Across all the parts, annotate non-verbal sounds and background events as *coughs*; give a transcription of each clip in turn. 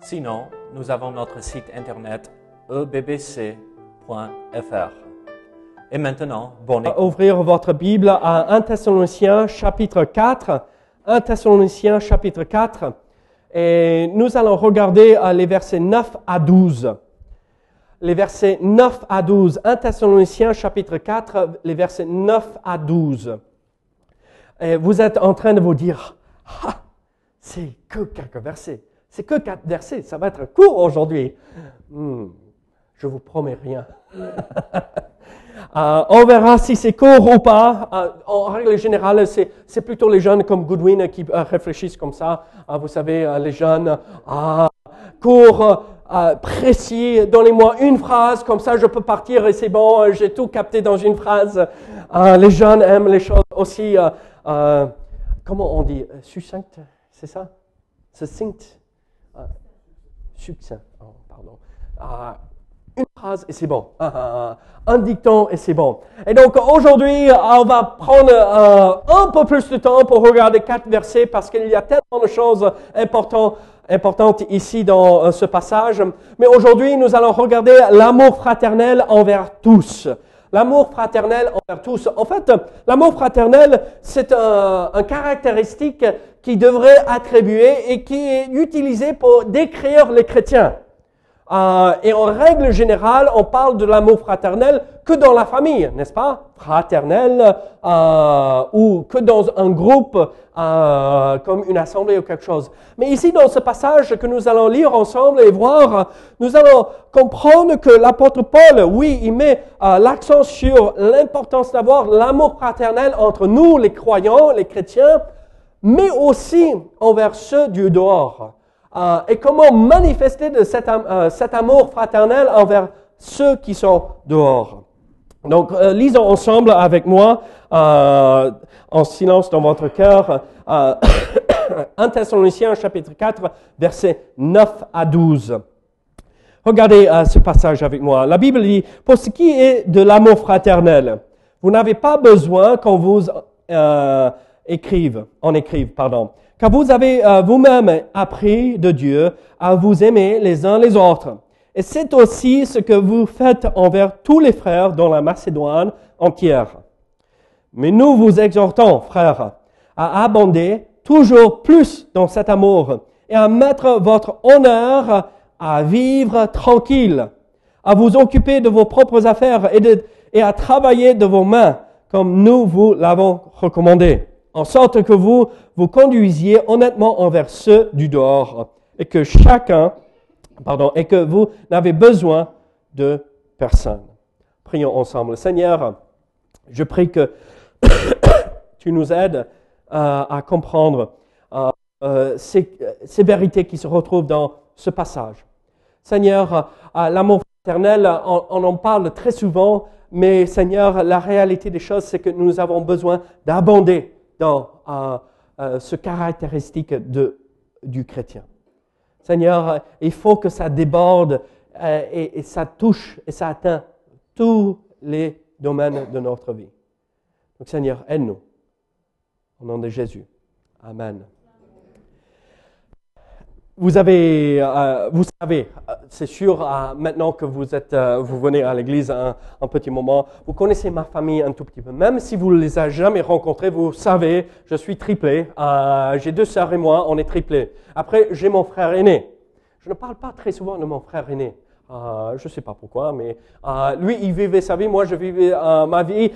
Sinon, nous avons notre site internet ebbc.fr. Et maintenant, écoute. ouvrir votre Bible à 1 Thessaloniciens chapitre 4. 1 Thessaloniciens chapitre 4. Et nous allons regarder euh, les versets 9 à 12. Les versets 9 à 12. 1 Thessaloniciens chapitre 4, les versets 9 à 12. Et vous êtes en train de vous dire, ah, c'est que quelques versets. C'est que quatre versets. Ça va être court aujourd'hui. Hmm, je vous promets rien. *laughs* Euh, on verra si c'est court ou pas. Euh, en règle générale, c'est, plutôt les jeunes comme Goodwin qui euh, réfléchissent comme ça. Vous savez, les jeunes, ah, court, précis, donnez-moi une phrase, comme ça je peux partir et c'est bon, j'ai tout capté dans une phrase. Les jeunes aiment les choses aussi, comment on dit, euh, succinct, c'est ça? Succinct Succinct, oh, pardon. Une phrase et c'est bon. *laughs* Un dicton et c'est bon. Et donc aujourd'hui, on va prendre euh, un peu plus de temps pour regarder quatre versets parce qu'il y a tellement de choses importantes, ici dans euh, ce passage. Mais aujourd'hui, nous allons regarder l'amour fraternel envers tous. L'amour fraternel envers tous. En fait, l'amour fraternel, c'est un, un caractéristique qui devrait attribuer et qui est utilisé pour décrire les chrétiens. Euh, et en règle générale, on parle de l'amour fraternel que dans la famille, n'est-ce pas? Fraternel, euh, ou que dans un groupe euh, comme une assemblée ou quelque chose. Mais ici, dans ce passage que nous allons lire ensemble et voir, nous allons comprendre que l'apôtre Paul, oui, il met euh, l'accent sur l'importance d'avoir l'amour fraternel entre nous, les croyants, les chrétiens, mais aussi envers ceux du dehors. Euh, et comment manifester de cet, euh, cet amour fraternel envers ceux qui sont dehors. Donc, euh, lisons ensemble avec moi, en silence dans votre cœur, euh, *coughs* 1 Thessaloniciens chapitre 4, versets 9 à 12. Regardez ce passage avec moi. La Bible dit, pour ce qui est de l'amour fraternel, vous n'avez pas besoin qu'on vous euh, écrive, en écrive, pardon. Car vous avez euh, vous-même appris de Dieu à vous aimer les uns les autres. Et c'est aussi ce que vous faites envers tous les frères dans la Macédoine entière. Mais nous vous exhortons, frères, à abonder toujours plus dans cet amour et à mettre votre honneur à vivre tranquille, à vous occuper de vos propres affaires et à travailler de vos mains comme nous vous l'avons recommandé, en sorte que vous vous conduisiez honnêtement envers ceux du dehors et que chacun, pardon, et que vous n'avez besoin de personne. Prions ensemble. Seigneur, je prie que *coughs* tu nous aides à comprendre euh, ces, vérités qui se retrouvent dans ce passage. Seigneur, l'amour fraternel, on, on en parle très souvent, mais Seigneur, la réalité des choses, c'est que nous avons besoin d'abonder dans euh, euh, ce caractéristique de, du chrétien. Seigneur, euh, il faut que ça déborde et ça touche et ça atteint tous les domaines de notre vie. Donc Seigneur, aide-nous. Au nom de Jésus. Amen. Vous avez, euh, vous savez, euh, c'est sûr, euh, maintenant que vous êtes, vous venez à l'église un, petit moment, vous connaissez ma famille un tout petit peu. Même si vous ne les avez jamais rencontrés, vous savez, je suis triplé. J'ai deux sœurs et moi, on est triplés. Après, j'ai mon frère aîné. Je ne parle pas très souvent de mon frère aîné. Euh, je ne sais pas pourquoi, mais euh, lui, il vivait sa vie, moi, je vivais euh, ma vie.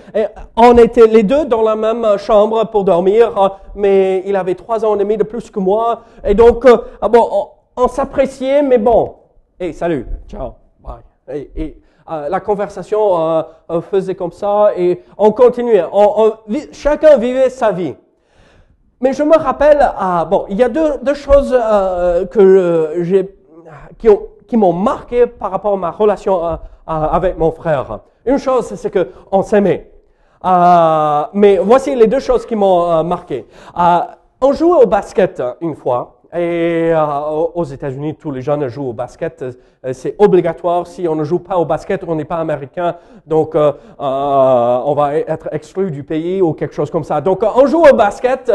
On était les deux dans la même chambre pour dormir, mais il avait trois ans et demi de plus que moi. Et donc, ah bon, on, s'appréciait, mais bon. Hey, salut, ciao, bye. Et, la conversation faisait comme ça et on continuait. Chacun vivait sa vie. Mais je me rappelle, bon, il y a deux, deux choses que j'ai qui ont qui m'ont marqué par rapport à ma relation euh, euh, avec mon frère. Une chose, c'est qu'on s'aimait. Euh, mais voici les deux choses qui m'ont marqué. on jouait au basket une fois. Et aux États-Unis, tous les jeunes jouent au basket. c'est obligatoire. Si on ne joue pas au basket, on n'est pas américain. Donc, on va être exclu du pays ou quelque chose comme ça. Donc, on joue au basket.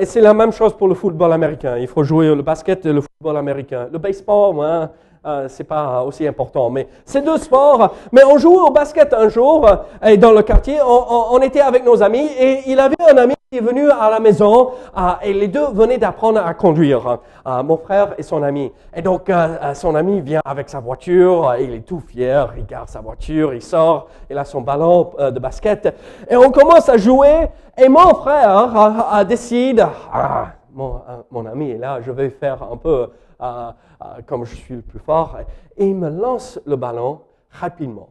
et c'est la même chose pour le football américain. Il faut jouer le basket et le football américain. Le baseball, hein, euh, c'est pas aussi important. Mais c'est deux sports. Mais on jouait au basket un jour euh, et dans le quartier. On, était avec nos amis et il avait un ami qui est venu à la maison euh, et les deux venaient d'apprendre à conduire. mon frère et son ami. Et donc son ami vient avec sa voiture. il est tout fier. Il garde sa voiture. Il sort. Il a son ballon de basket et on commence à jouer. Et mon frère décide. Ah, mon, mon ami est là. Je vais faire un peu comme je suis le plus fort, et il me lance le ballon rapidement.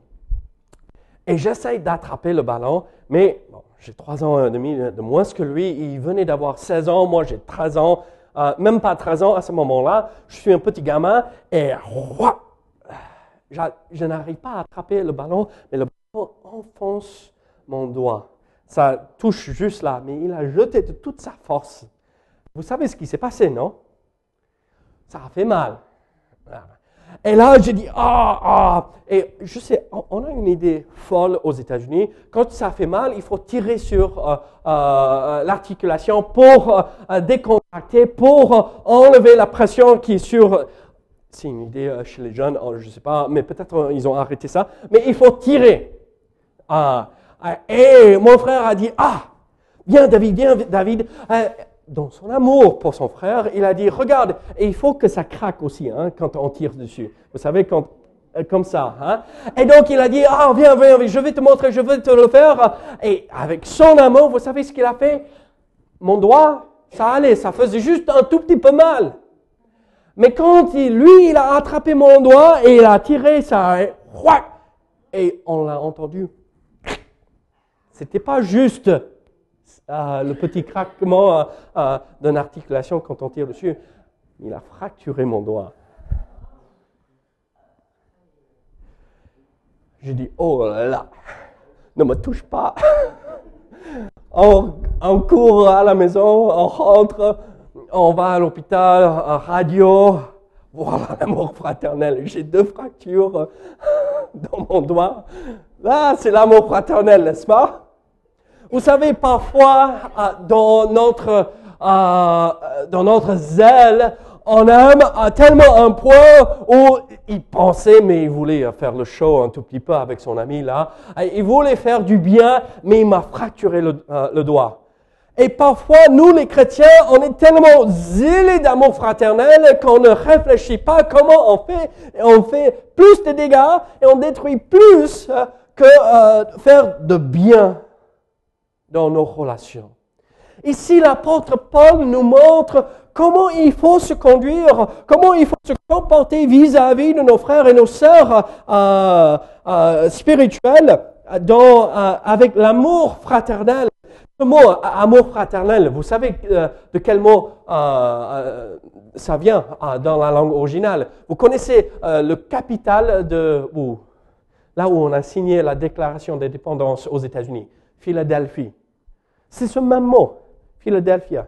Et j'essaye d'attraper le ballon, mais j'ai trois ans et demi de moins que lui. Il venait d'avoir 16 ans, moi j'ai 13 ans, euh, même pas 13 ans à ce moment-là. Je suis un petit gamin et je, je n'arrive pas à attraper le ballon, mais le ballon enfonce mon doigt. Ça touche juste là, mais il a jeté de toute sa force. Vous savez ce qui s'est passé, non? Ça a fait mal. Et là, j'ai dit, ah, ah. Et je sais, on a une idée folle aux États-Unis. Quand ça fait mal, il faut tirer sur euh, euh, l'articulation pour euh, décontracter, pour enlever la pression qui est sur. C'est une idée chez les jeunes, je ne sais pas, mais peut-être ils ont arrêté ça. Mais il faut tirer. Ah. et mon frère a dit, ah, viens David, viens David dans son amour pour son frère, il a dit, regarde, et il faut que ça craque aussi hein, quand on tire dessus. Vous savez, quand, euh, comme ça. Hein? Et donc il a dit, ah, viens, viens, je vais te montrer, je vais te le faire. Et avec son amour, vous savez ce qu'il a fait? Mon doigt, ça allait, ça faisait juste un tout petit peu mal. Mais quand il, lui, il a attrapé mon doigt et il a tiré ça, et on l'a entendu. C'était pas juste ah, le petit craquement euh, euh, d'une articulation quand on tire dessus, il a fracturé mon doigt. J'ai dit, oh là là, ne me touche pas. *laughs* on, court à la maison, on rentre, on va à l'hôpital, radio. Voilà l'amour fraternel. J'ai deux fractures *laughs* dans mon doigt. Là, c'est l'amour fraternel, n'est-ce pas? Vous savez, parfois, euh, dans notre, euh, euh, dans notre zèle, on aime à tellement un point où il pensait, mais il voulait faire le show un tout petit peu avec son ami là. Il voulait faire du bien, mais il m'a fracturé le, doigt. Et parfois, nous les chrétiens, on est tellement zélés d'amour fraternel qu'on ne réfléchit pas comment on fait. On fait plus de dégâts et on détruit plus que faire de bien dans nos relations. Ici, l'apôtre Paul nous montre comment il faut se conduire, comment il faut se comporter vis-à-vis de nos frères et nos sœurs euh, euh, spirituels euh, avec l'amour fraternel. Ce mot amour fraternel, vous savez de quel mot ça vient dans la langue originale. Vous connaissez le capital de où, là où on a signé la déclaration d'indépendance aux États-Unis, Philadelphie. C'est ce même mot, Philadelphia.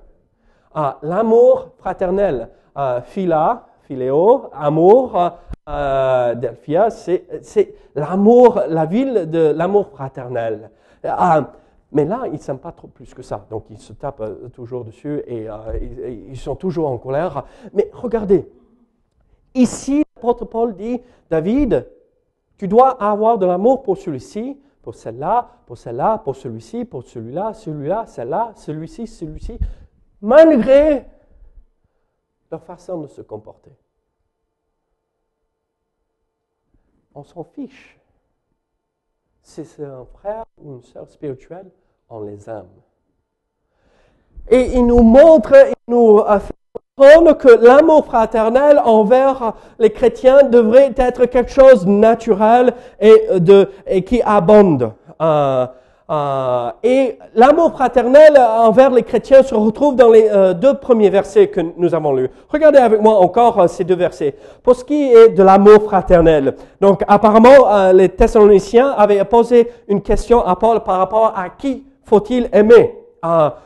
Ah, l'amour fraternel, ah, phila, philéo, amour, ah, Delphia, c'est l'amour, la ville de l'amour fraternel. mais là, ils ne s'aiment pas trop plus que ça. Donc, ils se tapent euh, toujours dessus et ils sont toujours en colère. Mais regardez, ici, l'apôtre Paul dit, David, tu dois avoir de l'amour pour celui-ci, pour celle-là, pour celle-là, pour celui-ci, pour celui-là, celui-là, celle-là, celui-ci, celui-ci, malgré leur façon de se comporter. On s'en fiche. Si c'est un frère ou une sœur spirituelle, on les aime. Et il nous montre, il nous fait que l'amour fraternel envers les chrétiens devrait être quelque chose de naturel et, de, et qui abonde. Euh, euh, et l'amour fraternel envers les chrétiens se retrouve dans les euh, deux premiers versets que nous avons lus. Regardez avec moi encore ces deux versets. Pour ce qui est de l'amour fraternel, donc apparemment les Thessaloniciens avaient posé une question à Paul par rapport à qui faut-il aimer?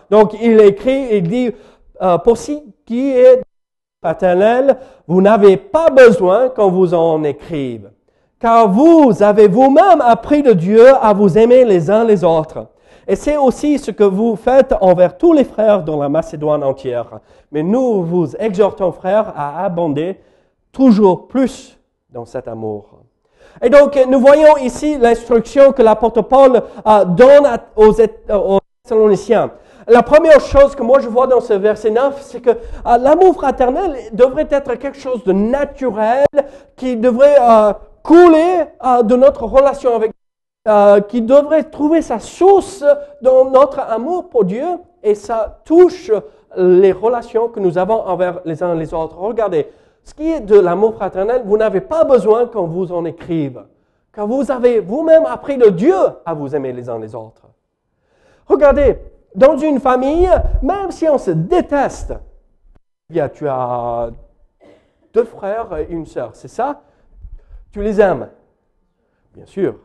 donc il écrit, il dit, pour ce qui est fraternel, vous n'avez pas besoin qu'on vous en écrive car vous avez vous-même appris de Dieu à vous aimer les uns les autres. Et c'est aussi ce que vous faites envers tous les frères dans la Macédoine entière. Mais nous vous exhortons, frères, à abonder toujours plus dans cet amour. Et donc, nous voyons ici l'instruction que l'apôtre Paul euh, donne aux, aux Thessaloniciens. La première chose que moi je vois dans ce verset 9, c'est que euh, l'amour fraternel devrait être quelque chose de naturel qui devrait euh, couler euh, de notre relation avec euh, qui devrait trouver sa source dans notre amour pour Dieu et ça touche les relations que nous avons envers les uns les autres. Regardez, ce qui est de l'amour fraternel, vous n'avez pas besoin qu'on vous en écrive, car vous avez vous-même appris de Dieu à vous aimer les uns les autres. Regardez, dans une famille, même si on se déteste, bien, tu as deux frères et une sœur, c'est ça? Tu les aimes? Bien sûr.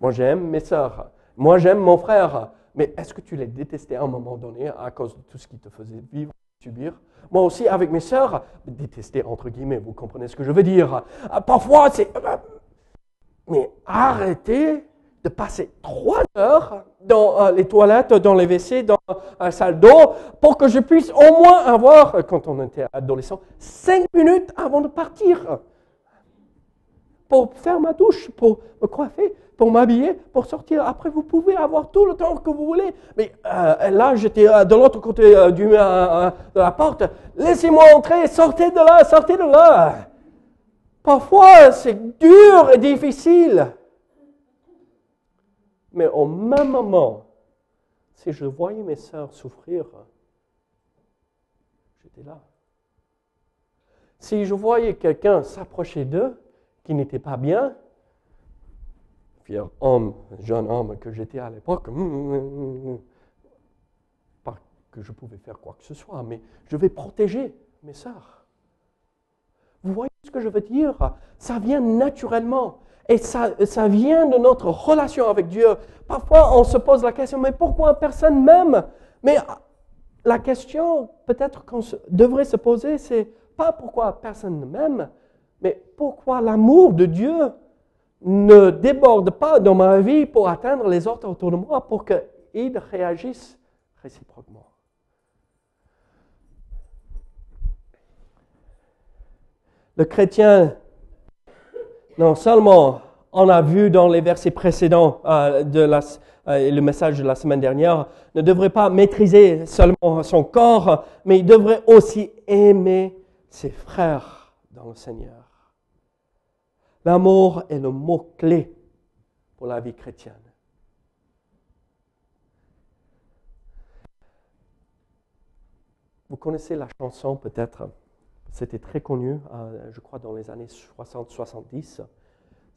Moi, j'aime mes sœurs. Moi, j'aime mon frère. Mais est-ce que tu les détestais à un moment donné à cause de tout ce qui te faisait vivre, subir? Moi aussi, avec mes sœurs, détester entre guillemets, vous comprenez ce que je veux dire. Ah, parfois, c'est... Mais arrêtez de passer trois heures dans euh, les toilettes, dans les WC, dans la salle d'eau, pour que je puisse au moins avoir, quand on était adolescent, cinq minutes avant de partir pour faire ma douche, pour me coiffer, pour m'habiller, pour sortir. Après, vous pouvez avoir tout le temps que vous voulez. Mais euh, là, j'étais euh, de l'autre côté euh, de la porte. Laissez-moi entrer, sortez de là, sortez de là. Parfois, c'est dur et difficile. Mais au même moment, si je voyais mes sœurs souffrir, j'étais là. Si je voyais quelqu'un s'approcher d'eux, qui n'était pas bien, fier homme, jeune homme que j'étais à l'époque, hum, hum, hum, pas que je pouvais faire quoi que ce soit, mais je vais protéger mes sœurs. Vous voyez ce que je veux dire? Ça vient naturellement. Et ça, vient de notre relation avec Dieu. Parfois, on se pose la question, mais pourquoi personne m'aime? Mais la question peut-être qu'on devrait se poser, c'est pas pourquoi personne ne m'aime, mais pourquoi l'amour de Dieu ne déborde pas dans ma vie pour atteindre les autres autour de moi pour qu'ils réagissent réciproquement Le chrétien, non seulement on a vu dans les versets précédents euh, euh, le message de la semaine dernière, ne devrait pas maîtriser seulement son corps, mais il devrait aussi aimer ses frères dans le Seigneur. L'amour est le mot-clé pour la vie chrétienne. Vous connaissez la chanson peut-être, c'était très connu, euh, je crois dans les années 60-70.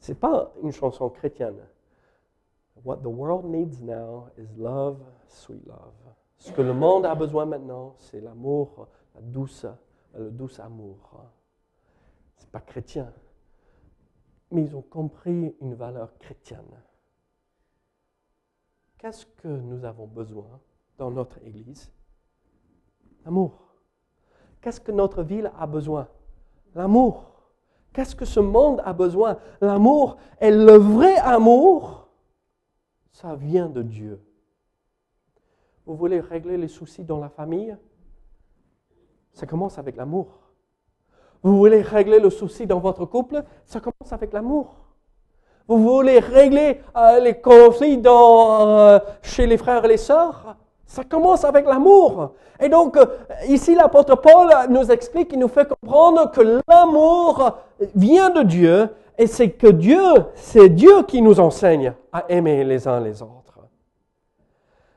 Ce n'est pas une chanson chrétienne. What the world needs now is love, sweet love. Ce que le monde a besoin maintenant, c'est l'amour, la douce, le doux amour. Ce n'est pas chrétien mais ils ont compris une valeur chrétienne. Qu'est-ce que nous avons besoin dans notre Église? L'amour. Qu'est-ce que notre ville a besoin? L'amour. Qu'est-ce que ce monde a besoin? L'amour. Et le vrai amour, ça vient de Dieu. Vous voulez régler les soucis dans la famille? Ça commence avec l'amour. Vous voulez régler le souci dans votre couple? Ça commence avec l'amour. Vous voulez régler euh, les conflits euh, chez les frères et les sœurs? Ça commence avec l'amour. Et donc, euh, ici, l'apôtre Paul nous explique, il nous fait comprendre que l'amour vient de Dieu et c'est que Dieu, c'est Dieu qui nous enseigne à aimer les uns les autres.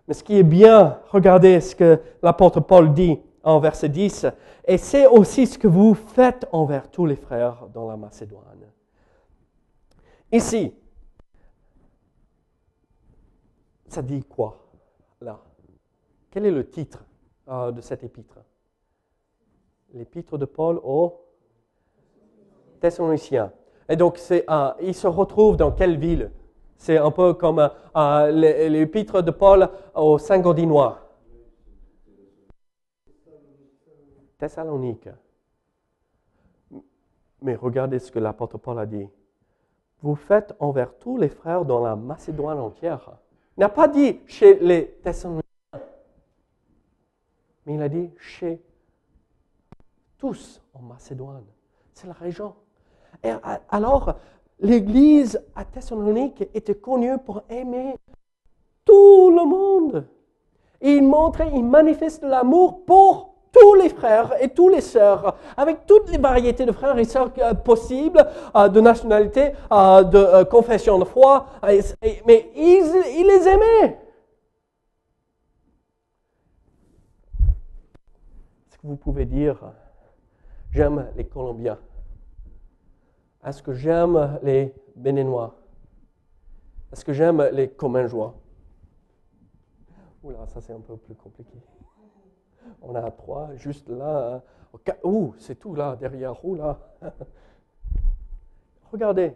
Mais ce qui est bien, regardez ce que l'apôtre Paul dit en verset 10, et c'est aussi ce que vous faites envers tous les frères dans la Macédoine. Ici, ça dit quoi? Quel est le titre euh, de cet épître? L'épître de Paul aux Thessaloniciens. Et donc, euh, il se retrouve dans quelle ville? C'est un peu comme euh, l'épître de Paul aux Saint-Gaudinois. Thessalonique. Mais regardez ce que l'apôtre Paul a dit. Vous faites envers tous les frères dans la Macédoine entière. Il n'a pas dit chez les Thessaloniciens, mais il a dit chez tous en Macédoine. C'est la région. Et alors, l'Église à Thessalonique était connue pour aimer tout le monde. Il montrait, il manifeste l'amour pour tous les frères et toutes les sœurs, avec toutes les variétés de frères et sœurs euh, possibles, euh, de nationalité, euh, de confession de foi, mais il, il les aimait. Est-ce que vous pouvez dire, j'aime les Colombiens Est-ce que j'aime les Béninois? Est-ce que j'aime les Commingeois Oula, ça c'est un peu plus compliqué. On a trois juste là. Hein. Ouh, c'est tout là, derrière. Ouh là. *laughs* Regardez.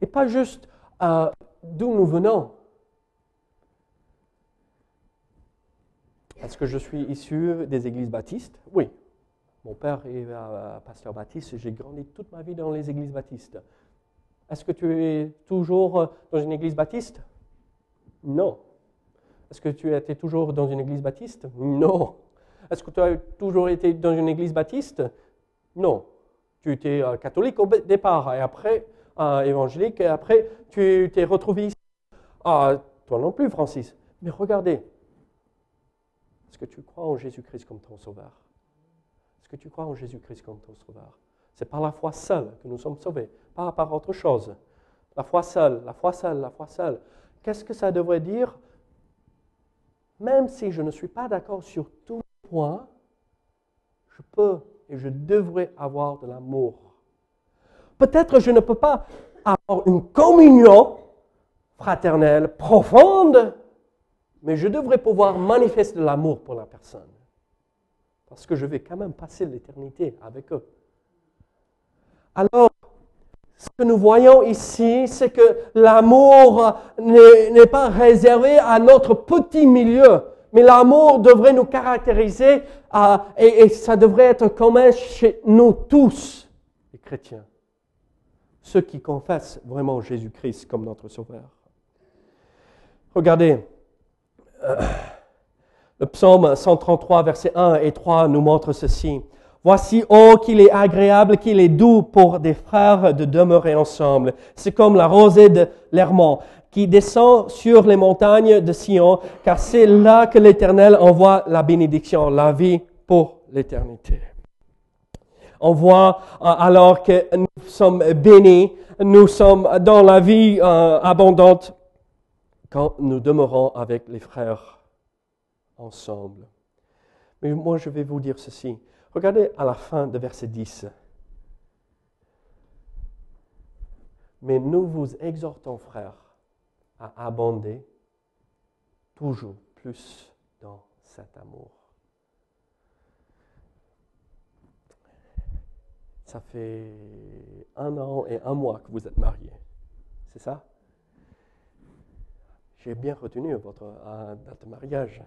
Et pas juste euh, d'où nous venons. Est-ce que je suis issu des églises baptistes? Oui. Mon père est pasteur baptiste. J'ai grandi toute ma vie dans les églises baptistes. Est-ce que tu es toujours dans une église baptiste? Non. Est-ce que tu étais toujours dans une église baptiste? Non. Est-ce que tu as toujours été dans une église baptiste? Non. Tu étais euh, catholique au départ, et après euh, évangélique, et après tu t'es retrouvé ici. Ah, toi non plus, Francis. Mais regardez, est-ce que tu crois en Jésus-Christ comme ton sauveur? Est-ce que tu crois en Jésus-Christ comme ton sauveur? C'est par la foi seule que nous sommes sauvés, pas par autre chose. La foi seule, la foi seule, la foi seule. Qu'est-ce que ça devrait dire? Même si je ne suis pas d'accord sur tout, je peux et je devrais avoir de l'amour. Peut-être je ne peux pas avoir une communion fraternelle profonde, mais je devrais pouvoir manifester l'amour pour la personne. Parce que je vais quand même passer l'éternité avec eux. Alors, ce que nous voyons ici, c'est que l'amour n'est pas réservé à notre petit milieu mais l'amour devrait nous caractériser et, ça devrait être commun chez nous tous, les chrétiens, ceux qui confessent vraiment Jésus-Christ comme notre Sauveur. Regardez, le psaume 133, versets 1 et 3 nous montre ceci. Voici, oh, qu'il est agréable, qu'il est doux pour des frères de demeurer ensemble. C'est comme la rosée de l'Hermont qui descend sur les montagnes de Sion, car c'est là que l'Éternel envoie la bénédiction, la vie pour l'éternité. On voit euh, alors que nous sommes bénis, nous sommes dans la vie euh, abondante quand nous demeurons avec les frères ensemble. Mais moi, je vais vous dire ceci. Regardez à la fin de verset 10. Mais nous vous exhortons, frères, à abonder toujours plus dans cet amour. Ça fait un an et un mois que vous êtes mariés. C'est ça? J'ai bien retenu votre date de mariage.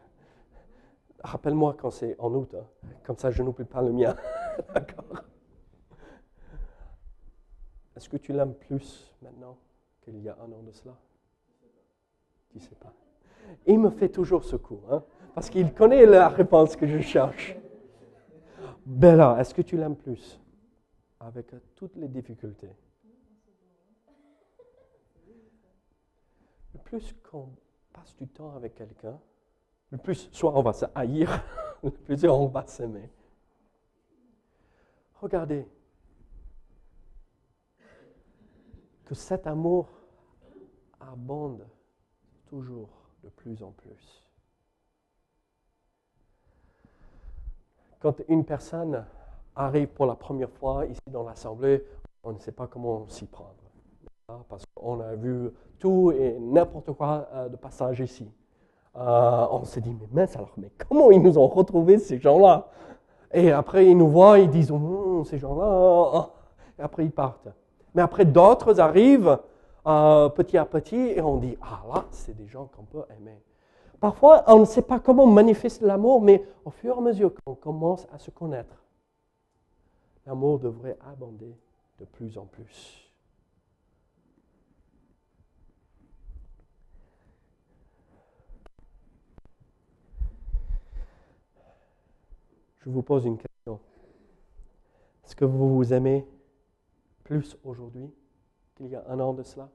Rappelle-moi quand c'est en août, hein. comme ça je n'oublie pas le mien. *laughs* D'accord Est-ce que tu l'aimes plus maintenant qu'il y a un an de cela? Tu sais pas. Il me fait toujours ce coup, hein, parce qu'il connaît la réponse que je cherche. Bella, est-ce que tu l'aimes plus? Avec toutes les difficultés. Le plus qu'on passe du temps avec quelqu'un, le plus soit on va se haïr, *laughs* le plus on va s'aimer. Regardez que cet amour abonde toujours de plus en plus. Quand une personne arrive pour la première fois ici dans l'Assemblée, on ne sait pas comment s'y prendre. Parce on a vu tout et n'importe quoi euh, de passage ici. Euh, on s'est dit, mais mince alors, mais comment ils nous ont retrouvés ces gens-là? Et après, ils nous voient, ils disent, oh, ces gens-là, oh. et après ils partent. Mais après, d'autres arrivent euh, petit à petit et on dit, ah là, c'est des gens qu'on peut aimer. Parfois, on ne sait pas comment manifester l'amour, mais au fur et à mesure qu'on commence à se connaître, l'amour devrait abonder de plus en plus. Je vous pose une question. Est-ce que vous vous aimez plus aujourd'hui qu'il y a un an de cela?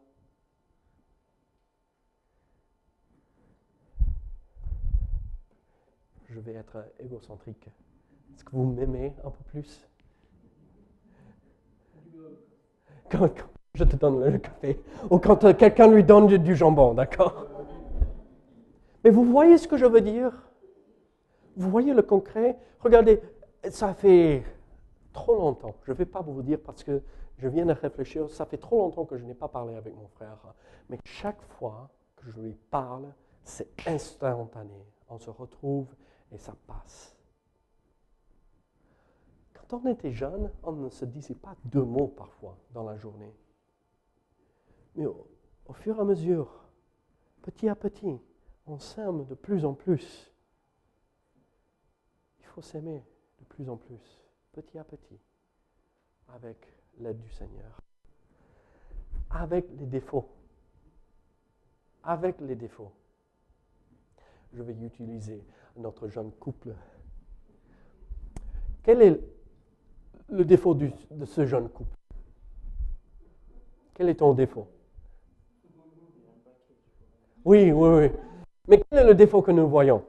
Je vais être égocentrique. Est-ce que vous m'aimez un peu plus? Quand, je te donne le café, ou quand quelqu'un lui donne du jambon, d'accord? Mais vous voyez ce que je veux dire? Vous voyez le concret? Regardez, ça fait trop longtemps, je ne vais pas vous dire parce que je viens de réfléchir, ça fait trop longtemps que je n'ai pas parlé avec mon frère, mais chaque fois que je lui parle, c'est instantané. On se retrouve et ça passe. Quand on était jeune, on ne se disait pas deux mots parfois dans la journée. Mais au, au fur et à mesure, petit à petit, on s'aime de plus en plus. S'aimer de plus en plus, petit à petit, avec l'aide du Seigneur. Avec les défauts. Avec les défauts. Je vais utiliser notre jeune couple. Quel est le défaut de ce jeune couple? Quel est ton défaut? Oui, oui, oui. Mais quel est le défaut que nous voyons?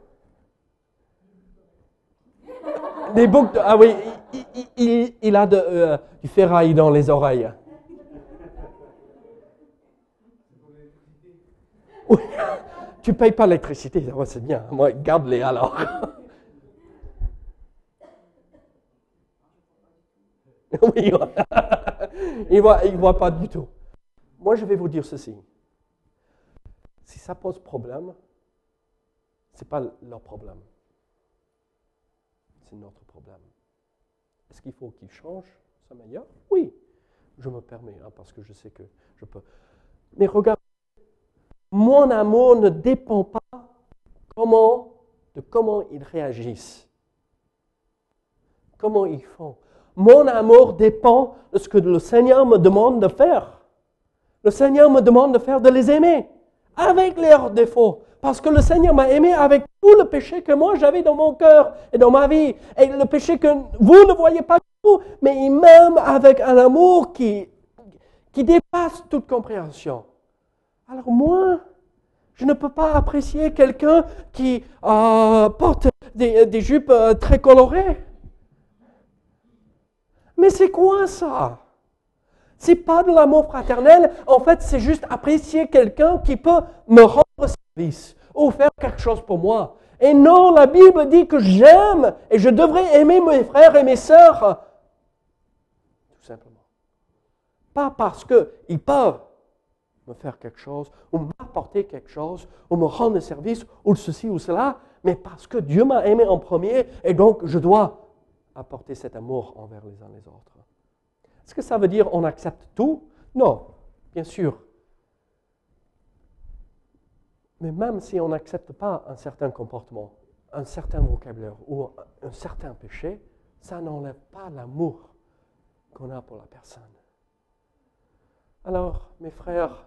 Des boucles de- Ah oui, il, il- il- a de, euh, du ferraille dans les oreilles. Oui. *laughs* Tu payes pas l'électricité, c'est bien. Moi, garde-les alors. *laughs* Oui, il ne voit, *laughs* voit pas du tout. Moi, je vais vous dire ceci. Si ça pose problème, ce n'est pas leur problème. C'est notre problème. Est-ce qu'il faut qu'il change sa manière? Oui, je me permets, hein, parce que je sais que je peux. Mais regarde, mon amour ne dépend pas de comment ils réagissent, comment ils font. Mon amour dépend de ce que le Seigneur me demande de faire. Le Seigneur me demande de faire de les aimer, avec leurs défauts. Parce que le Seigneur m'a aimé avec tout le péché que moi j'avais dans mon cœur et dans ma vie. Et le péché que vous ne voyez pas du tout, mais il m'aime avec un amour qui, qui dépasse toute compréhension. Alors moi, je ne peux pas apprécier quelqu'un qui euh, porte des, jupes euh, très colorées. Mais c'est quoi ça? C'est pas de l'amour fraternel. En fait, c'est juste apprécier quelqu'un qui peut me rendre service ou faire quelque chose pour moi. Et non, la Bible dit que j'aime et je devrais aimer mes frères et mes sœurs. Tout simplement. Pas parce qu'ils peuvent me faire quelque chose, ou m'apporter quelque chose, ou me rendre service, ou ceci ou cela, mais parce que Dieu m'a aimé en premier, et donc je dois apporter cet amour envers les uns les autres. Est-ce que ça veut dire on accepte tout? Non, bien sûr. Mais même si on n'accepte pas un certain comportement, un certain vocabulaire ou un certain péché, ça n'enlève pas l'amour qu'on a pour la personne. Alors, mes frères,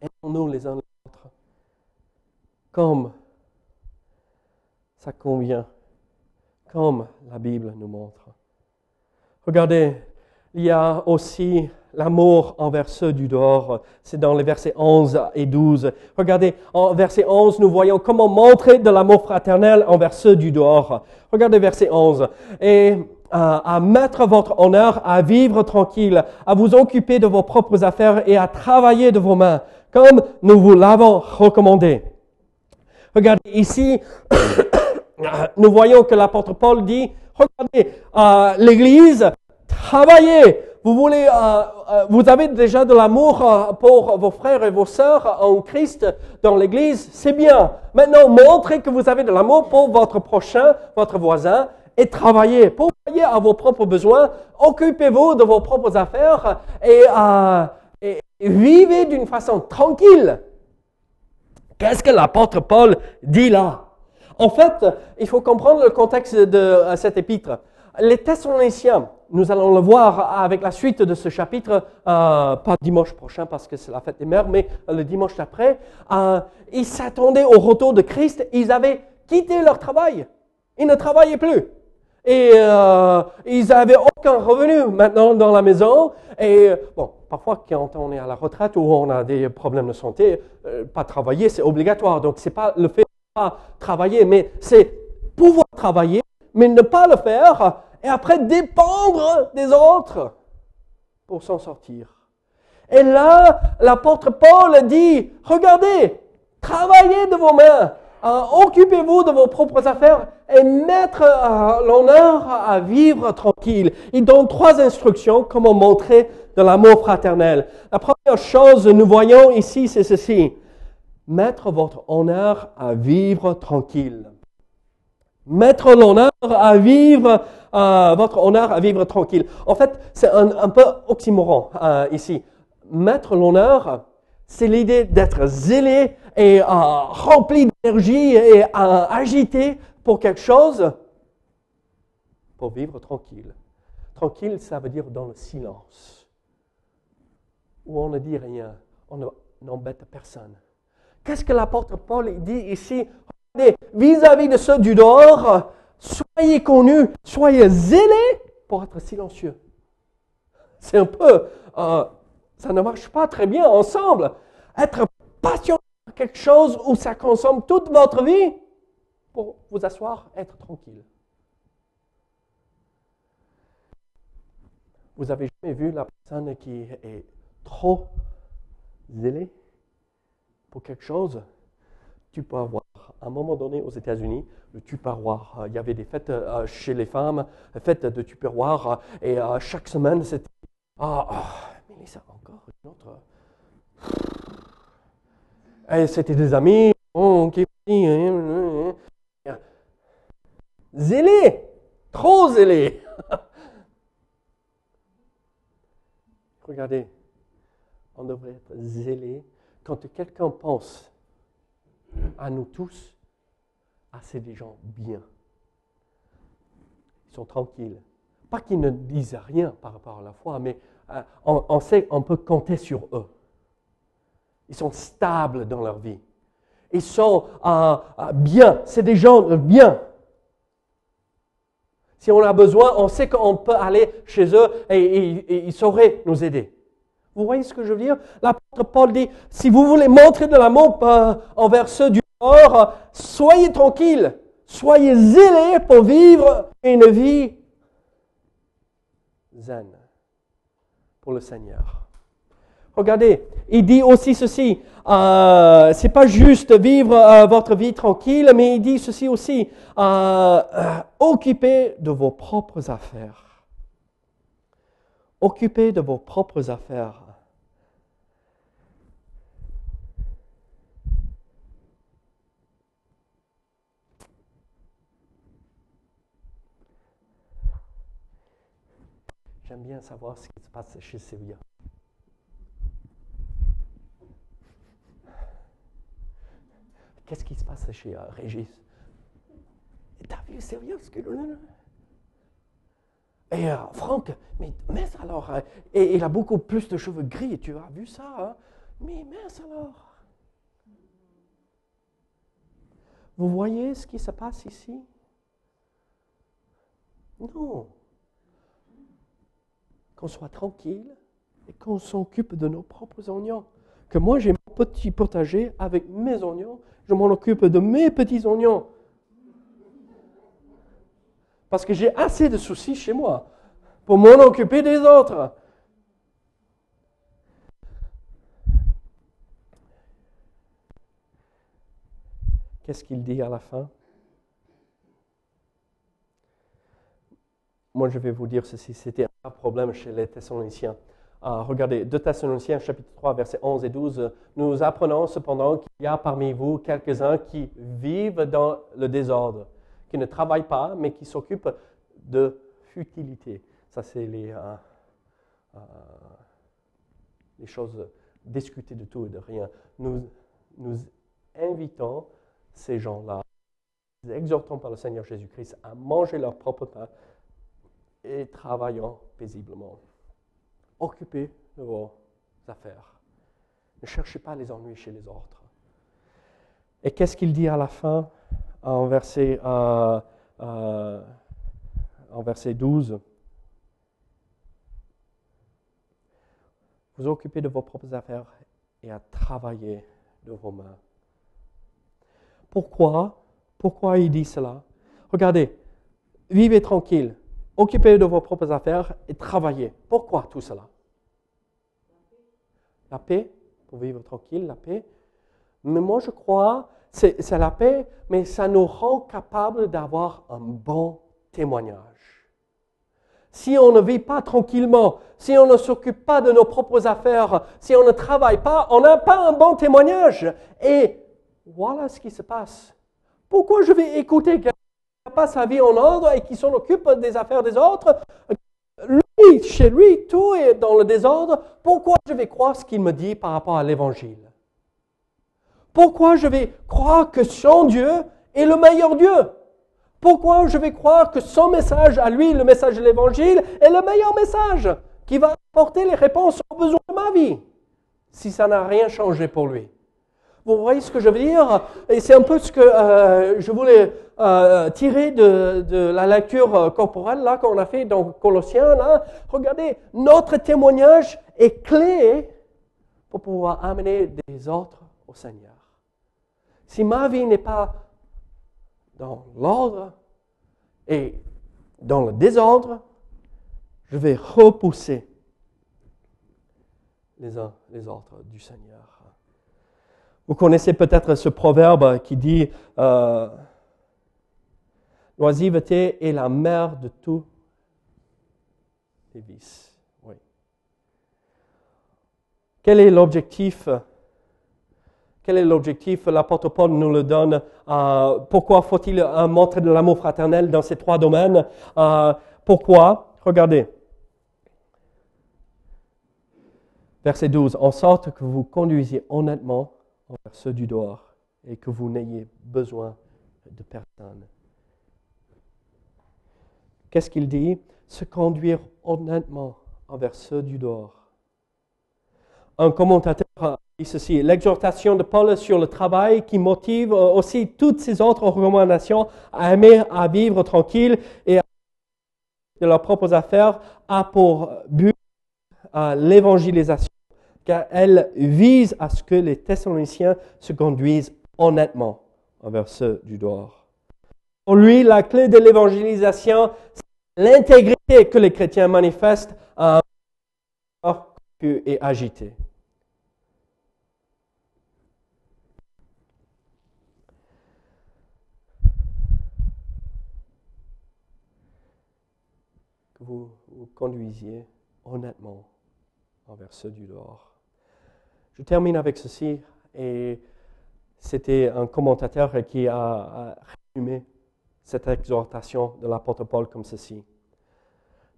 aimons-nous les uns les autres comme ça convient, comme la Bible nous montre. Regardez, il y a aussi l'amour envers ceux du dehors. C'est dans les versets 11 et 12. Regardez, en verset 11, nous voyons comment montrer de l'amour fraternel envers ceux du dehors. Regardez verset 11. Et à, mettre votre honneur, à vivre tranquille, à vous occuper de vos propres affaires et à travailler de vos mains, comme nous vous l'avons recommandé. Regardez ici, *coughs* nous voyons que l'apôtre Paul dit, regardez, l'Église, travaillez, euh, euh, vous avez déjà de l'amour euh, pour vos frères et vos sœurs en Christ dans l'Église, c'est bien. Maintenant, montrez que vous avez de l'amour pour votre prochain, votre voisin, et travaillez. Pourvoyez à vos propres besoins, occupez-vous de vos propres affaires et, vivez d'une façon tranquille. Qu'est-ce que l'apôtre Paul dit là? En fait, il faut comprendre le contexte de cet épître. Les Thessaloniciens, nous allons le voir avec la suite de ce chapitre, euh, pas dimanche prochain parce que c'est la fête des mères, mais le dimanche d'après. Euh, ils s'attendaient au retour de Christ. Ils avaient quitté leur travail. Ils ne travaillaient plus. Et euh, ils n'avaient aucun revenu maintenant dans la maison. Et bon, parfois quand on est à la retraite ou on a des problèmes de santé, pas travailler, c'est obligatoire. Donc c'est pas le fait de pas travailler, mais c'est pouvoir travailler, mais ne pas le faire et après dépendre des autres pour s'en sortir. Et là, l'apôtre Paul dit, regardez, travaillez de vos mains, euh, occupez-vous de vos propres affaires et mettre euh, l'honneur à vivre tranquille. Il donne trois instructions comment montrer de l'amour fraternel. La première chose, nous voyons ici, c'est ceci. Mettre votre honneur à vivre tranquille. Mettre l'honneur à vivre votre honneur à vivre tranquille. En fait, c'est un, peu oxymoron euh, ici. Mettre l'honneur, c'est l'idée d'être zélé et euh, rempli d'énergie et euh, agité pour quelque chose, pour vivre tranquille. Tranquille, ça veut dire dans le silence, où on ne dit rien, on n'embête personne. Qu'est-ce que l'apôtre Paul dit ici Vis-à-vis -vis de ceux du dehors, Soyez connus, soyez zélés pour être silencieux. C'est un peu, euh, ça ne marche pas très bien ensemble. Être passionné par quelque chose où ça consomme toute votre vie pour vous asseoir, être tranquille. Vous avez jamais vu la personne qui est trop zélée pour quelque chose? Tu peux avoir à un moment donné aux États-Unis le tupperware. Il y avait des fêtes euh, chez les femmes, fêtes de tupperware, et euh, chaque semaine c'était Ah, oh, Mélissa, encore une autre. Et c'était des amis, oh, zélés, trop zélés. *laughs* Regardez, on devrait être zélé quand quelqu'un pense à nous tous, ah, c'est des gens bien. Ils sont tranquilles. Pas qu'ils ne disent rien par rapport à la foi, mais euh, on, sait qu'on peut compter sur eux. Ils sont stables dans leur vie. Ils sont euh, euh, bien. C'est des gens bien. Si on a besoin, on sait qu'on peut aller chez eux et ils sauraient nous aider. Vous voyez ce que je veux dire? L'apôtre Paul dit, si vous voulez montrer de l'amour euh, envers ceux du corps, soyez tranquilles, soyez zélés pour vivre une vie zen pour le Seigneur. Regardez, il dit aussi ceci, euh, c'est pas juste vivre euh, votre vie tranquille, mais il dit ceci aussi, euh, occupez de vos propres affaires. Occupez de vos propres affaires. J'aime bien savoir ce qui se passe chez Sylvia. Qu'est-ce qui se passe chez euh, Régis? T'as vu Sylvia ce que... Et euh, Franck, mais mince alors, euh, et, il a beaucoup plus de cheveux gris, tu as vu ça hein? Mais mince alors. Vous voyez ce qui se passe ici? Non qu'on soit tranquille et qu'on s'occupe de nos propres oignons. Que moi, j'ai mon petit potager avec mes oignons, je m'en occupe de mes petits oignons. Parce que j'ai assez de soucis chez moi pour m'en occuper des autres. Qu'est-ce qu'il dit à la fin? Moi je vais vous dire ceci, c'était un problème chez les Thessaloniciens. Ah, regardez, 2 Thessaloniciens chapitre 3 versets 11 et 12, nous apprenons cependant qu'il y a parmi vous quelques-uns qui vivent dans le désordre, qui ne travaillent pas, mais qui s'occupent de futilité. Ça c'est les, euh, euh, choses discutées de tout et de rien. Nous, nous invitons ces gens-là, nous exhortons par le Seigneur Jésus-Christ à manger leur propre pain et travaillant paisiblement. Occupez de vos affaires. Ne cherchez pas les ennuis chez les autres. Et qu'est-ce qu'il dit à la fin, en verset, euh, euh, en verset 12 Vous occupez de vos propres affaires et à travailler de vos mains. Pourquoi? Pourquoi il dit cela? Regardez, vivez tranquille, occupez de vos propres affaires et travaillez. Pourquoi tout cela? La paix, pour vivre tranquille, la paix. Mais moi je crois, c'est la paix, mais ça nous rend capables d'avoir un bon témoignage. Si on ne vit pas tranquillement, si on ne s'occupe pas de nos propres affaires, si on ne travaille pas, on n'a pas un bon témoignage. Et voilà ce qui se passe. Pourquoi je vais écouter quelqu'un pas sa vie en ordre et qui s'en occupe des affaires des autres Lui, chez lui, tout est dans le désordre. Pourquoi je vais croire ce qu'il me dit par rapport à l'Évangile? Pourquoi je vais croire que son Dieu est le meilleur Dieu? Pourquoi je vais croire que son message à lui, le message de l'Évangile, est le meilleur message qui va apporter les réponses aux besoins de ma vie si ça n'a rien changé pour lui? Vous voyez ce que je veux dire? Et c'est un peu ce que euh, je voulais euh, tirer de, la lecture corporelle là qu'on a fait dans Colossiens. Là. Regardez, notre témoignage est clé pour pouvoir amener des autres au Seigneur. Si ma vie n'est pas dans l'ordre et dans le désordre, je vais repousser les uns les autres du Seigneur. Vous connaissez peut-être ce proverbe qui dit euh, L'oisiveté est la mère de tous les vices. Quel est l'objectif? Quel est l'objectif? L'apôtre Paul nous le donne. Euh, pourquoi faut-il montrer de l'amour fraternel dans ces trois domaines? Euh, Pourquoi? Regardez. Verset 12. En sorte que vous conduisiez honnêtement envers ceux du dehors et que vous n'ayez besoin de personne. Qu'est-ce qu'il dit? Se conduire honnêtement envers ceux du dehors. Un commentateur a dit ceci l'exhortation de Paul sur le travail qui motive aussi toutes ces autres recommandations à aimer, à vivre tranquille et à de leurs propres affaires a pour but l'évangélisation car elle vise à ce que les Thessaloniciens se conduisent honnêtement envers ceux du dehors. Pour lui, la clé de l'évangélisation, c'est l'intégrité que les chrétiens manifestent à un et agité. Que vous vous conduisiez honnêtement envers ceux du dehors. Je termine avec ceci, et c'était un commentateur qui a, résumé cette exhortation de l'apôtre Paul comme ceci.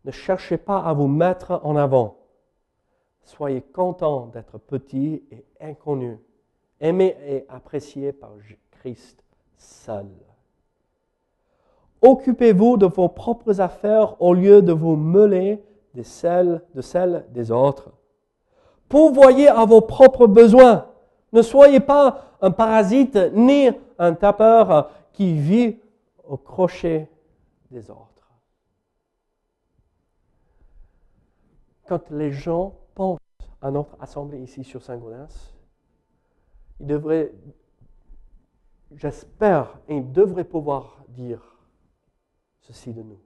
Ne cherchez pas à vous mettre en avant. Soyez content d'être petit et inconnu, aimé et apprécié par Christ seul. Occupez-vous de vos propres affaires au lieu de vous mêler de celles, de celles des autres. Pourvoyez à vos propres besoins. Ne soyez pas un parasite ni un tapeur qui vit au crochet des autres. Quand les gens pensent à notre assemblée ici sur Saint-Gaudens, ils devraient, j'espère, ils devraient pouvoir dire ceci de nous.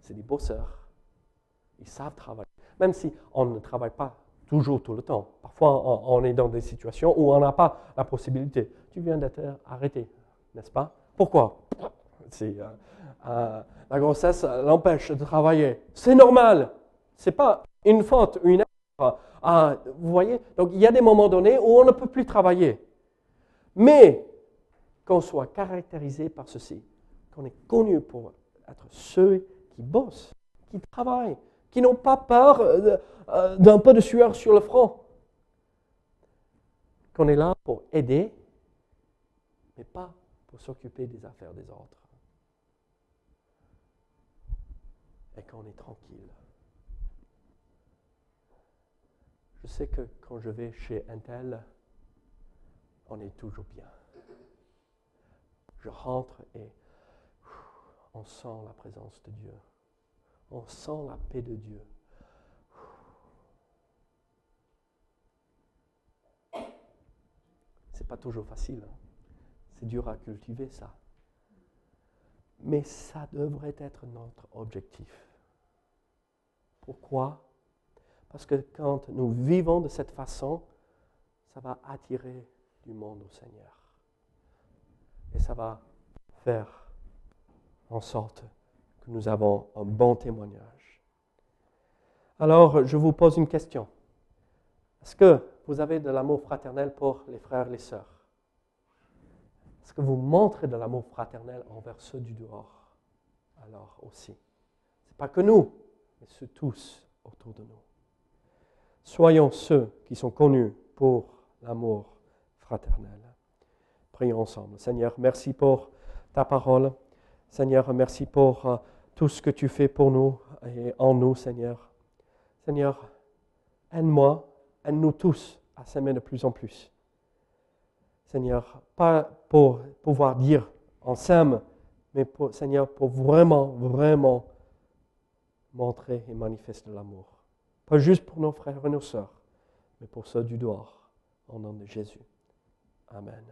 C'est des bosseurs. Ils savent travailler. Même si on ne travaille pas toujours tout le temps. Parfois, on, est dans des situations où on n'a pas la possibilité. Tu viens d'être arrêté, n'est-ce pas? Pourquoi? Euh, euh, la grossesse l'empêche de travailler. C'est normal. C'est pas une faute, une erreur. Ah, vous voyez? Donc il y a des moments donnés où on ne peut plus travailler. Mais qu'on soit caractérisé par ceci, qu'on est connu pour être ceux qui bossent, qui travaillent, qui n'ont pas peur euh, d'un peu de sueur sur le front. Qu'on est là pour aider, mais pas pour s'occuper des affaires des autres. Et qu'on est tranquille. Je sais que quand je vais chez Intel, on est toujours bien. Je rentre et on sent la présence de Dieu. On sent la paix de Dieu. C'est pas toujours facile. Hein. C'est dur à cultiver ça. Mais ça devrait être notre objectif. Pourquoi? Parce que quand nous vivons de cette façon, ça va attirer du monde au Seigneur. Et ça va faire en sorte que nous avons un bon témoignage. Alors, je vous pose une question. Est-ce que vous avez de l'amour fraternel pour les frères et les sœurs? Est-ce que vous montrez de l'amour fraternel envers ceux du dehors Alors aussi. Ce n'est pas que nous, mais ceux tous autour de nous. Soyons ceux qui sont connus pour l'amour fraternel. Prions ensemble. Seigneur, merci pour ta parole. Seigneur, merci pour euh, tout ce que tu fais pour nous et en nous, Seigneur. Seigneur, aide-moi, aide-nous tous à s'aimer de plus en plus. Seigneur, pas pour pouvoir dire on s'aime, mais Seigneur, pour vraiment, vraiment montrer et manifester l'amour. Pas juste pour nos frères et nos sœurs, mais pour ceux du dehors, au nom de Jésus. Amen.